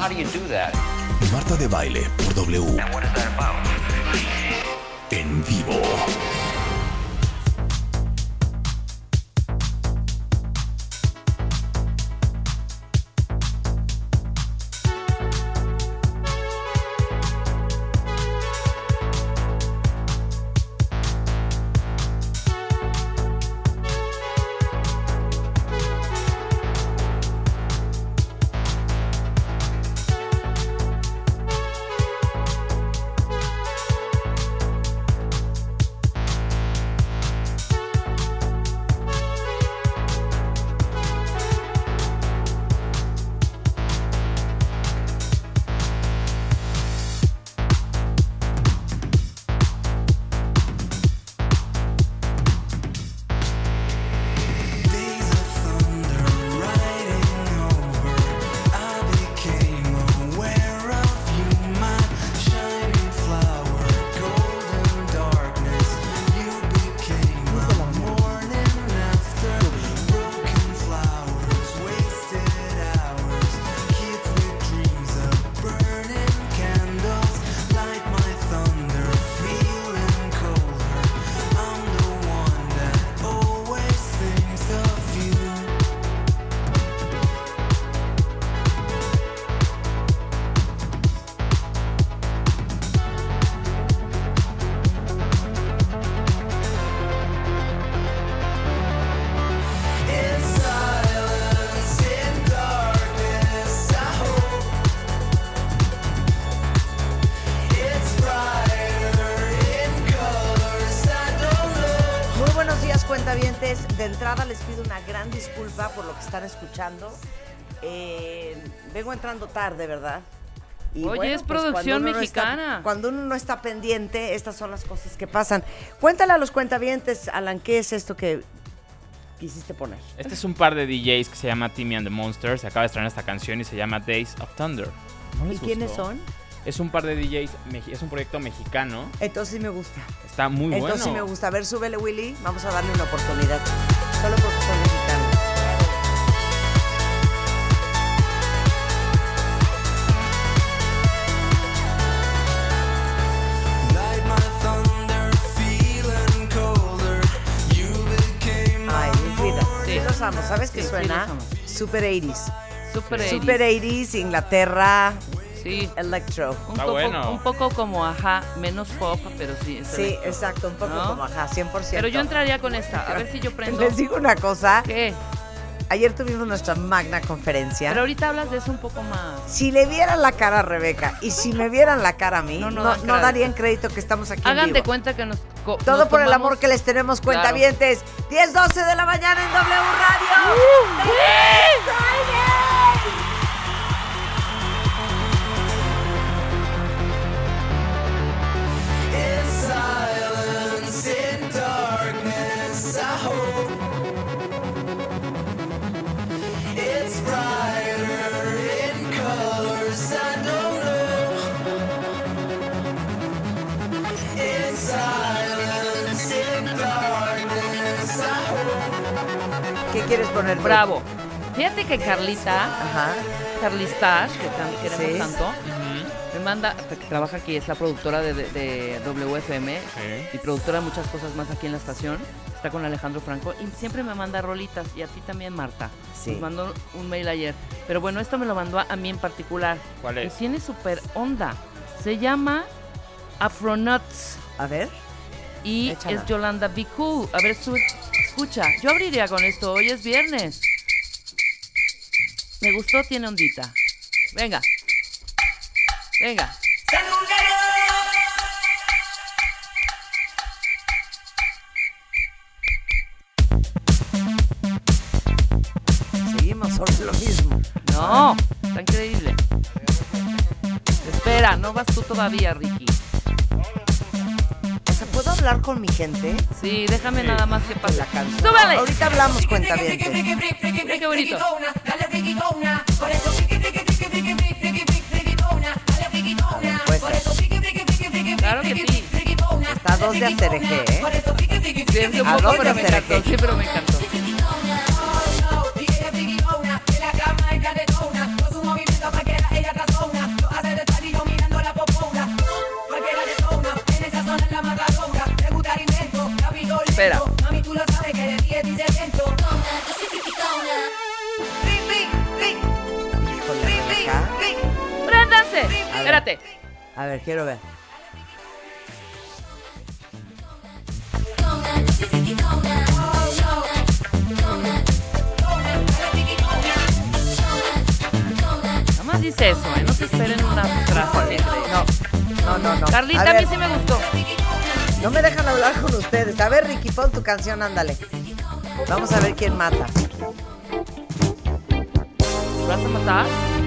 How do you do that? Marta de Baile por W. And what is that about? En vivo. Una gran disculpa por lo que están escuchando. Eh, vengo entrando tarde, ¿verdad? Y Oye, es cuando producción no mexicana. está- cuando uno no está pendiente, estas son las cosas que pasan. Cuéntale a los cuentavientes, Alan, ¿qué es esto que quisiste poner? Este es un par de DJs que se llama Timmy and the Monsters. Se acaba de estrenar esta canción y se llama Days of Thunder. ¿No ¿Y quiénes gustó? son? Es un par de DJs, es un proyecto mexicano. Entonces sí me gusta. Está muy bueno. Entonces sí me gusta. A ver, súbele, Willy. Vamos a darle una oportunidad. Solo porque son mexicanos. Ay, mis vidas. Sí, Sí. los amo. ¿Sabes qué Sí, sí, suena? los amo. Super 80s. Super 80s. Super 80s, Inglaterra, Sí. electro. Un Está poco, bueno. un poco como ajá, menos pop, pero sí. es Sí, electro. exacto, un poco ¿No? como ajá, 100%. Pero yo entraría con esta, a ver si yo prendo. Les digo una cosa. ¿Qué? Ayer tuvimos nuestra magna conferencia. Pero ahorita hablas de eso un poco más. si le vieran la cara a Rebeca y si me vieran la cara a mí, No, no, no dan no crédito. darían crédito que estamos aquí en Hagan de cuenta que nos. Todo nos por el amor que les tenemos Claro. cuentavientes. 10, 12 de la mañana en W Radio. ¡Uh! Quieres poner? tú? Bravo. Fíjate que Carlita, Ajá. Carlistash, que tan- queremos Sí. tanto, me manda, que trabaja aquí, es la productora de, de- de WFM Sí. y productora de muchas cosas más aquí en la estación. Está con Alejandro Franco y siempre me manda rolitas y a ti también, Marta. Sí. Nos mandó un mail ayer. Pero bueno, esto me lo mandó a, a mí en particular. ¿Cuál Y es? tiene súper onda. Se llama Afronauts A ver. Y Échala. es Yolanda Be Cool. A ver, sube- escucha. Yo abriría con esto. Hoy es viernes. Me gustó, tiene ondita. Venga. Venga. Seguimos sobre lo mismo. No, está increíble. Espera, no vas tú todavía, Ricky. ¿Puedo hablar con mi gente? Sí, déjame nada más que pase. La canción. ¡Súbele! Ahorita hablamos, cuenta bien. Qué bonito. Pues, Claro que sí. está a dos de atereje, ¿eh? Sí, es un ¿A poco, dónde pero me hacer encantó. qué? Sí, pero me encantó. Espérate. A ver, quiero ver. Nada más dice eso, ¿eh? No se esperen una frase. No, no, no, no. Carlita, a a, mí sí me gustó. No me dejan hablar con ustedes. A ver, Ricky, pon tu canción, ándale. Vamos a ver quién mata. ¿Vas a matar?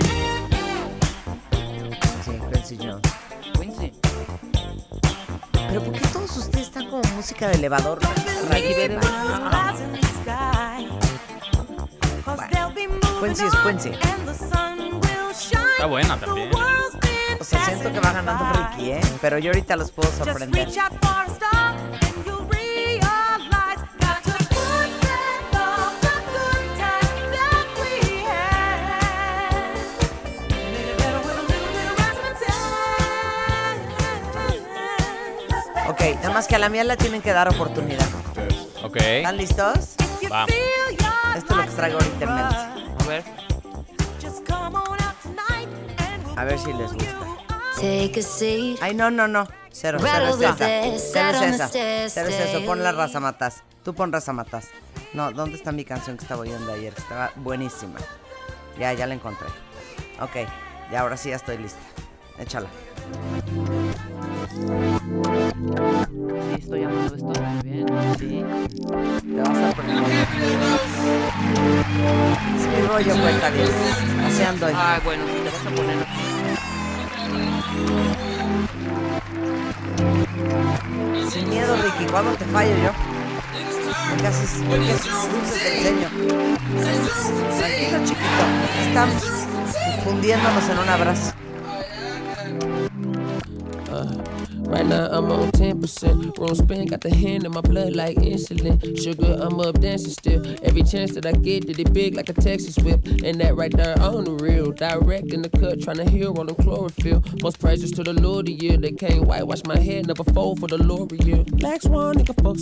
Música de elevador? Quincy es Quincy. Está buena también. O sea, siento que va ganando Ricky, ¿eh? Pero yo ahorita los puedo sorprender. Nada más que a la mía le tienen que dar oportunidad. Ok. ¿Están listos? Va. Esto es lo que traigo ahorita en mente. A ver. A ver si les gusta. Take a seat. Ay, no, no, no. Cero, cero es esa. Cero es esa. Cero es eso. Pon la raza matas. Tú pon raza matas. No, ¿dónde está mi canción que estaba oyendo ayer? Que estaba buenísima. Ya, ya la encontré. Ok, ya ahora sí ya estoy lista. Échala. Sí, estoy amando esto muy bien. Sí. Te vas a poner. Es mi rollo, cuenta bien. Así ando. Ay, bueno, si te vas a poner. Sin miedo, Ricky. ¿Cuándo te fallo yo? ¿Qué haces? ¿Qué haces? Dulce te enseño. Tranquilo, chiquito. Estamos fundiéndonos en un abrazo. Right now I'm on 10%. Room spin got the hand in my blood like insulin. Sugar, I'm up dancing still. Every chance that I get, did it big like a Texas whip. And that right there on the real. Direct in the cut, trying to heal on them chlorophyll. Most praises to the Lord of you. They can't whitewash my head, never fold for the L'Oreal. Black Swan, nigga, fuck.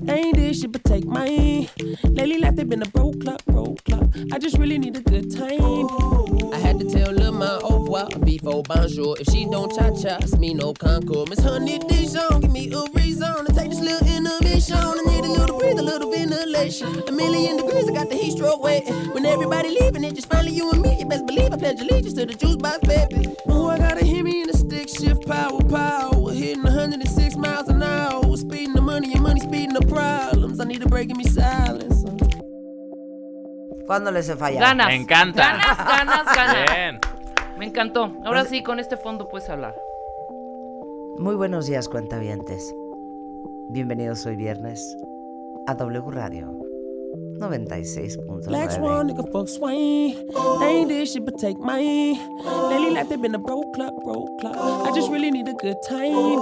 They ain't this shit, but take mine. Lately life, they been a broke clock, broke clock. I just really need a good time. I had to tell Lil' my au revoir before bonjour. If she don't cha cha, it's me no concord. Miss Honey Dijon, give me a reason to take this little intermission. I need a little breathe, a little ventilation. A million degrees, I got the heat stroke waiting. When everybody leaving, it just finally you and me. You best believe I pledge allegiance to the juice box, baby. Oh, I gotta hit me in the stick shift, power, power. Hitting 106 miles an hour. Speeding the money and money speeding the problems. I need a break in me silence. ¿Cuándo les he fallado? Ganas. Me encanta. Ganas, ganas, ganas. Bien. Me encantó. Ahora sí, con este fondo puedes hablar. Muy buenos días, cuentavientes. Bienvenidos hoy viernes a W Radio Black 96.9. Swan, nigga, fuck swing. They ain't this shit, but take mine. Lately life, they been a broke club, broke club. I just really need a good time.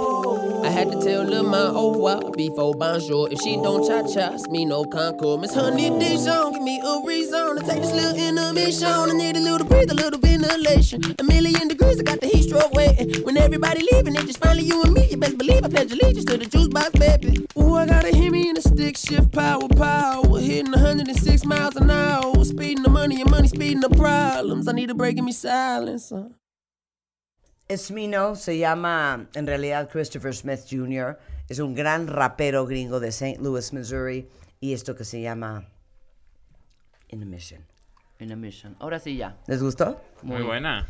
I had to tell Lil' my au revoir before bonjour. If she don't cha cha, me no concord. Miss Honey Dijon, give me a reason to take this little intermission. I need a little breathe, a little ventilation. A million degrees, I got the heat stroke waiting. When everybody leaving, it just finally you and me. You best believe I pledge allegiance to the juice box, baby. Ooh, I gotta hit me in the stick shift, power, power. Hitting 106 miles an hour. Speeding the money and money speeding the problems. I need a break in me silence. uh. Smino se llama en realidad Christopher Smith Jr. Es un gran rapero gringo de St. Louis, Missouri. Y esto que se llama In a Mission. In a mission. Ahora sí ya. ¿Les gustó? Muy buena.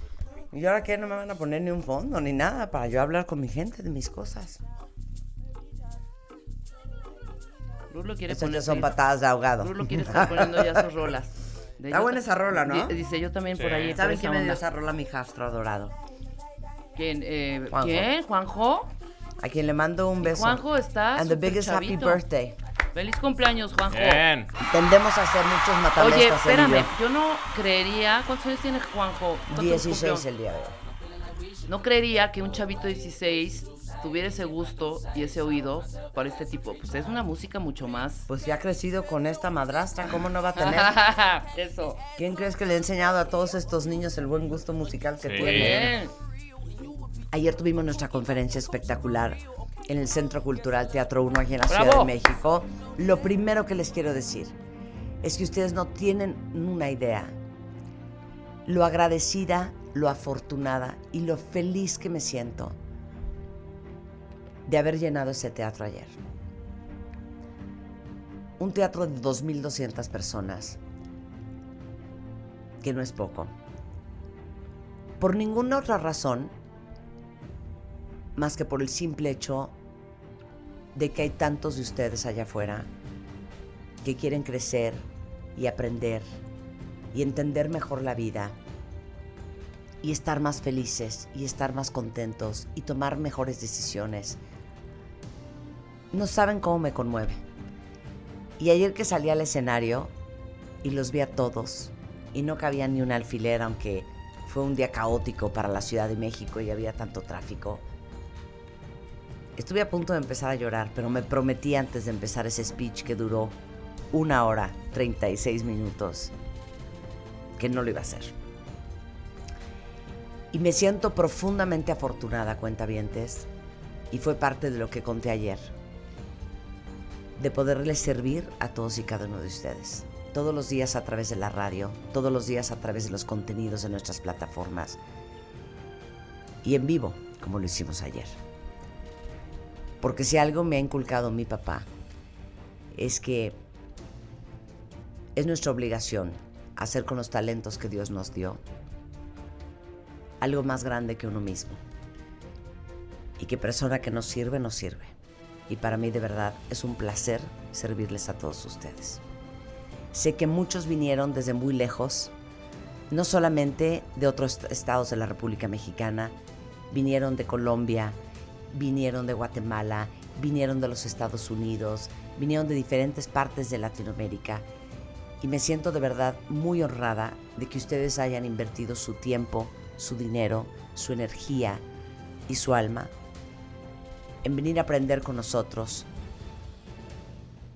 ¿Y ahora qué? No me van a poner ni un fondo ni nada para yo hablar con mi gente de mis cosas. Rulo quiere poner. son patadas de ahogado. Rulo quiere estar poniendo ya sus rolas. De Está yo buena esa rola, ¿no? Di- Dice yo también por ahí. ¿Saben quién me dio esa rola? Mi jastro adorado. ¿Quién? Eh, Juanjo. ¿Quién? ¿Juanjo? A quien le mando un beso. Juanjo está And the biggest happy birthday. Feliz cumpleaños, Juanjo. Bien. Tendemos a hacer muchos Oye, matamestas él y espérame, yo. yo no creería. ¿Cuántos años tiene Juanjo? ¿Cuántos 16 cumplió? el día de hoy. No creería que un chavito de 16 tuviera ese gusto y ese oído para este tipo. Pues es una música mucho más. Pues ya ha crecido con esta madrastra, ¿cómo no va a tener? Eso. ¿Quién crees que le ha enseñado a todos estos niños el buen gusto musical que Sí. tienen? Ayer tuvimos nuestra conferencia espectacular en el Centro Cultural Teatro 1 aquí en la ¡Bravo! Ciudad de México. Lo primero que les quiero decir es que ustedes no tienen una idea lo agradecida, lo afortunada y lo feliz que me siento de haber llenado ese teatro ayer. Un teatro de 2.200 personas, que no es poco. Por ninguna otra razón más que por el simple hecho de que hay tantos de ustedes allá afuera que quieren crecer y aprender y entender mejor la vida y estar más felices y estar más contentos y tomar mejores decisiones. No saben cómo me conmueve. Y ayer que salí al escenario y los vi a todos y no cabía ni un alfiler, aunque fue un día caótico para la Ciudad de México y había tanto tráfico. Estuve a punto de empezar a llorar, pero me prometí antes de empezar ese speech que duró una hora 36 minutos que no lo iba a hacer. Y me siento profundamente afortunada, cuentavientes, y fue parte de lo que conté ayer, de poderles servir a todos y cada uno de ustedes. Todos los días a través de la radio, todos los días a través de los contenidos de nuestras plataformas y en vivo, como lo hicimos ayer. Porque si algo me ha inculcado mi papá, es que es nuestra obligación hacer con los talentos que Dios nos dio algo más grande que uno mismo. Y que persona que nos sirve, nos sirve. Y para mí de verdad es un placer servirles a todos ustedes. Sé que muchos vinieron desde muy lejos, no solamente de otros estados de la República Mexicana, vinieron de Colombia, vinieron de Guatemala, vinieron de los Estados Unidos, vinieron de diferentes partes de Latinoamérica. Y me siento de verdad muy honrada de que ustedes hayan invertido su tiempo, su dinero, su energía y su alma en venir a aprender con nosotros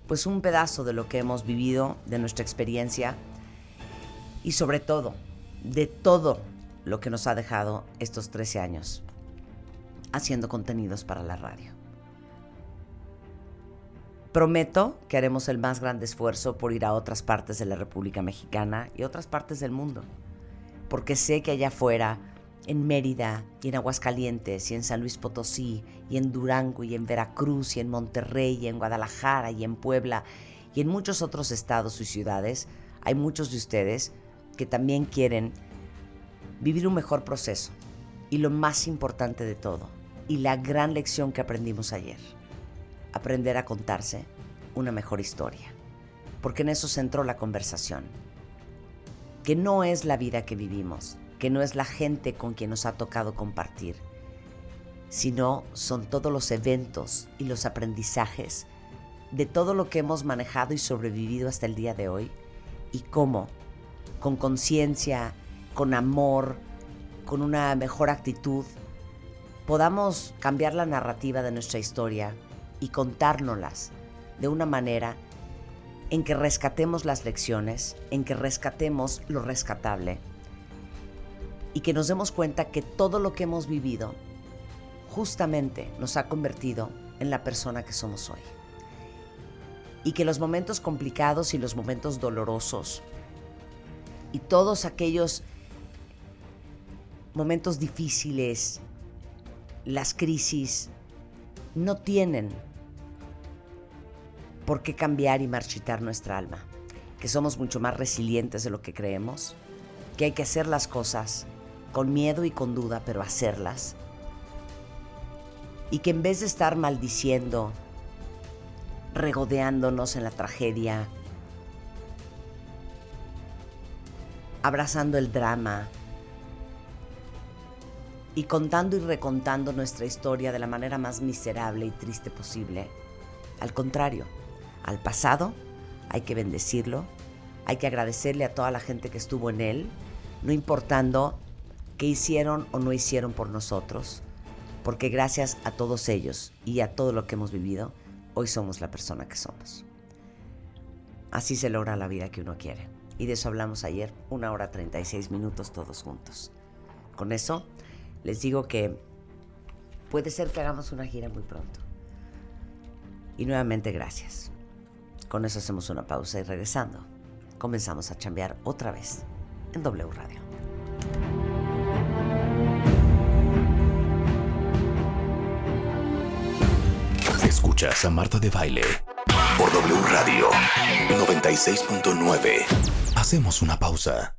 pues un pedazo de lo que hemos vivido, de nuestra experiencia y sobre todo de todo lo que nos ha dejado estos 13 años haciendo contenidos para la radio. Prometo que haremos el más grande esfuerzo por ir a otras partes de la República Mexicana y otras partes del mundo, porque sé que allá afuera, en Mérida y en Aguascalientes y en San Luis Potosí y en Durango y en Veracruz y en Monterrey y en Guadalajara y en Puebla y en muchos otros estados y ciudades, hay muchos de ustedes que también quieren vivir un mejor proceso y lo más importante de todo, y la gran lección que aprendimos ayer, aprender a contarse una mejor historia, porque en eso centró la conversación, que no es la vida que vivimos, que no es la gente con quien nos ha tocado compartir, sino son todos los eventos y los aprendizajes de todo lo que hemos manejado y sobrevivido hasta el día de hoy y cómo, con conciencia, con amor, con una mejor actitud, podamos cambiar la narrativa de nuestra historia y contárnoslas de una manera en que rescatemos las lecciones, en que rescatemos lo rescatable y que nos demos cuenta que todo lo que hemos vivido justamente nos ha convertido en la persona que somos hoy. Y que los momentos complicados y los momentos dolorosos y todos aquellos momentos difíciles, las crisis, no tienen por qué cambiar y marchitar nuestra alma, que somos mucho más resilientes de lo que creemos, que hay que hacer las cosas con miedo y con duda, pero hacerlas, y que en vez de estar maldiciendo, regodeándonos en la tragedia, abrazando el drama, y contando y recontando nuestra historia de la manera más miserable y triste posible. Al contrario, al pasado hay que bendecirlo, hay que agradecerle a toda la gente que estuvo en él, no importando qué hicieron o no hicieron por nosotros, porque gracias a todos ellos y a todo lo que hemos vivido, hoy somos la persona que somos. Así se logra la vida que uno quiere. Y de eso hablamos ayer, una hora 36 minutos todos juntos. Con eso les digo que puede ser que hagamos una gira muy pronto. Y nuevamente gracias. Con eso hacemos una pausa y regresando, comenzamos a chambear otra vez en W Radio. Escuchas a Marta de Baile por W Radio 96.9. Hacemos una pausa.